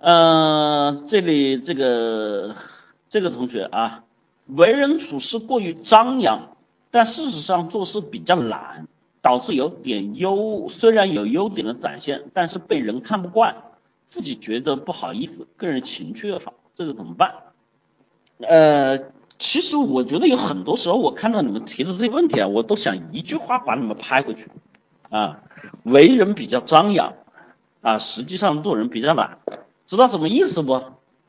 呃，这里这个这个同学啊，为人处事过于张扬，但事实上做事比较懒，导致有点优，虽然有优点的展现，但是被人看不惯，自己觉得不好意思，个人情趣缺乏，这个怎么办？呃。其实我觉得有很多时候，我看到你们提的这些问题啊，我都想一句话把你们拍回去，啊，为人比较张扬，啊，实际上做人比较懒，知道什么意思不？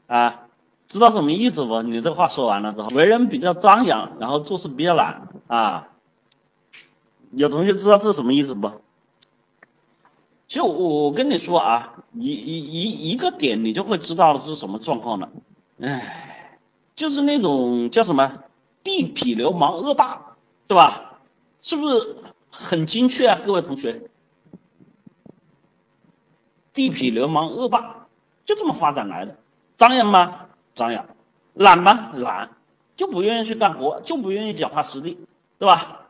啊，知道什么意思不？你这话说完了之后，为人比较张扬，然后做事比较懒，啊，有同学知道这是什么意思不？其实我我跟你说啊，一一一一个点你就会知道是什么状况了，唉。就是那种叫什么地痞流氓恶霸，对吧？是不是很精确啊，各位同学？地痞流氓恶霸就这么发展来的，张扬吗？张扬，懒吗？懒，就不愿意去干活，就不愿意脚踏实地，对吧？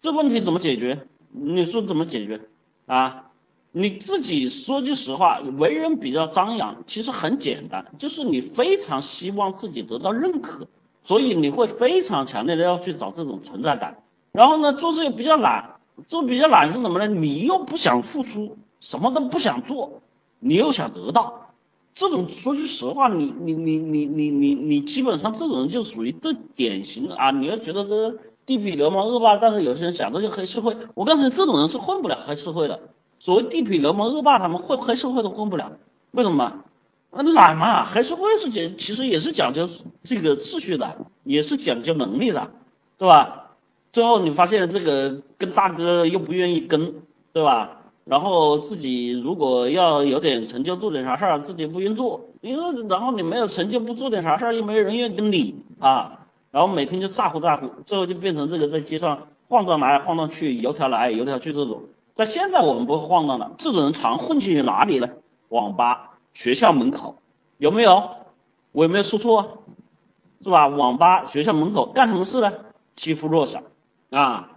这问题怎么解决？你说怎么解决啊？你自己说句实话，为人比较张扬，其实很简单，就是你非常希望自己得到认可，所以你会非常强烈的要去找这种存在感。然后呢，做事又比较懒，做比较懒是什么呢？你又不想付出，什么都不想做，你又想得到，这种说句实话，你你你你你你你基本上这种人就属于最典型的啊！你要觉得这地痞流氓恶霸，但是有些人想着就黑社会，我告诉你，这种人是混不了黑社会的。所谓地痞流氓恶霸，他们混黑社会都混不了，为什么？那懒嘛，黑社会是讲，其实也是讲究这个秩序的，也是讲究能力的，对吧？最后你发现这个跟大哥又不愿意跟，对吧？然后自己如果要有点成就，做点啥事儿，自己不愿意做，因为然后你没有成就，不做点啥事儿，又没有人愿意跟你啊，然后每天就咋呼咋呼，最后就变成这个在街上晃荡来晃荡去，油条来油条去这种。但现在我们不会晃荡了，这种人常混进哪里呢？网吧、学校门口有没有？我有没有说错？是吧？网吧、学校门口干什么事呢？欺负弱小啊！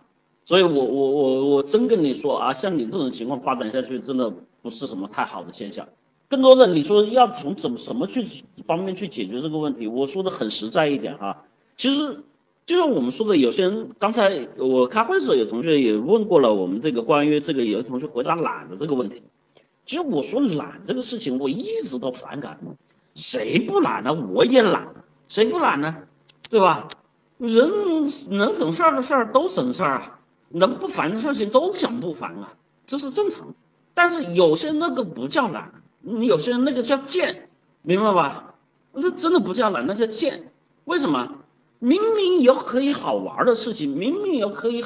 所以我我我我真跟你说啊，像你这种情况发展下去，真的不是什么太好的现象。更多的你说要从怎么什么去方面去解决这个问题，我说的很实在一点啊，其实。就像我们说的，有些人刚才我开会的时候，有同学也问过了我们这个关于这个，有的同学回答懒的这个问题。其实我说懒这个事情，我一直都反感。谁不懒呢？我也懒，谁不懒呢？对吧？人能省事儿的事儿都省事儿啊，能不烦的事情都想不烦啊，这是正常。但是有些那个不叫懒，你有些人那个叫贱，明白吧？那真的不叫懒，那叫贱。为什么？明明有可以好玩的事情，明明有可以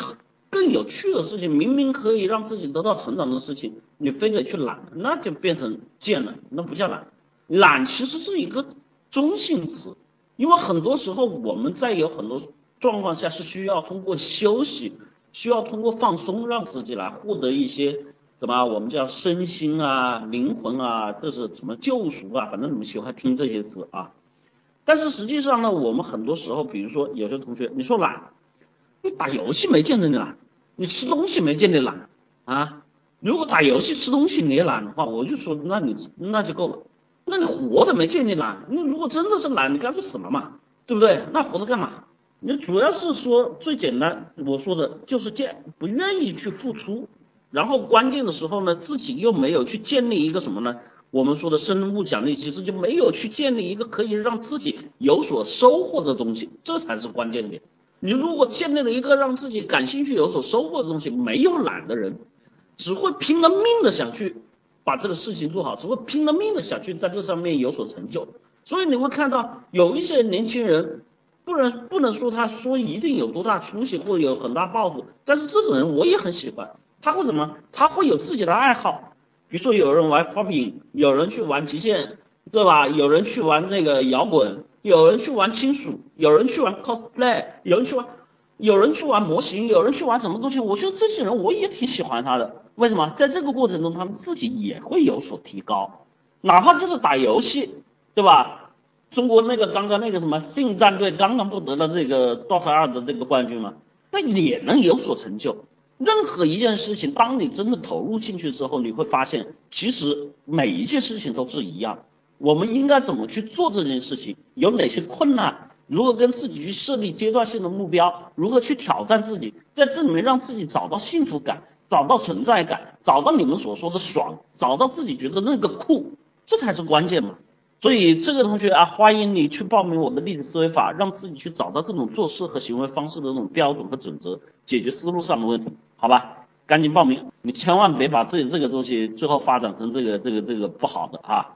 更有趣的事情，明明可以让自己得到成长的事情，你非得去懒，那就变成贱了，那不叫懒。懒其实是一个中性词，因为很多时候我们在有很多状况下是需要通过休息，需要通过放松，让自己来获得一些什么我们叫身心啊、灵魂啊，这是什么救赎啊，反正你们喜欢听这些词啊。但是实际上呢，我们很多时候，比如说有些同学，你说懒，你打游戏没见着你懒，你吃东西没见你懒啊。如果打游戏吃东西你也懒的话，我就说那你那就够了。那你活着没见你懒，你如果真的是懒，你干脆死了嘛，对不对？那活着干嘛？你主要是说最简单，我说的就是贱，不愿意去付出，然后关键的时候呢，自己又没有去建立一个什么呢？我们说的生物奖励其实就没有去建立一个可以让自己有所收获的东西，这才是关键点。你如果建立了一个让自己感兴趣、有所收获的东西，没有懒的人，只会拼了命的想去把这个事情做好，只会拼了命的想去在这上面有所成就。所以你会看到有一些年轻人，不能不能说他说一定有多大出息或者有很大抱负，但是这种人我也很喜欢，他会怎么？他会有自己的爱好。比如说有人玩 popping，有人去玩极限，对吧？有人去玩那个摇滚，有人去玩金属，有人去玩 cosplay，有人去玩，有人去玩模型，有人去玩什么东西？我觉得这些人我也挺喜欢他的。为什么？在这个过程中，他们自己也会有所提高，哪怕就是打游戏，对吧？中国那个刚刚那个什么信战队刚刚不得了这个 DOTA 二的这个冠军嘛，那也能有所成就。任何一件事情，当你真的投入进去之后，你会发现，其实每一件事情都是一样。我们应该怎么去做这件事情？有哪些困难？如何跟自己去设立阶段性的目标？如何去挑战自己？在这里面让自己找到幸福感，找到存在感，找到你们所说的爽，找到自己觉得那个酷，这才是关键嘛。所以这个同学啊，欢迎你去报名我的立体思维法，让自己去找到这种做事和行为方式的这种标准和准则，解决思路上的问题。好吧，赶紧报名，你千万别把自己这个东西最后发展成这个这个这个不好的啊。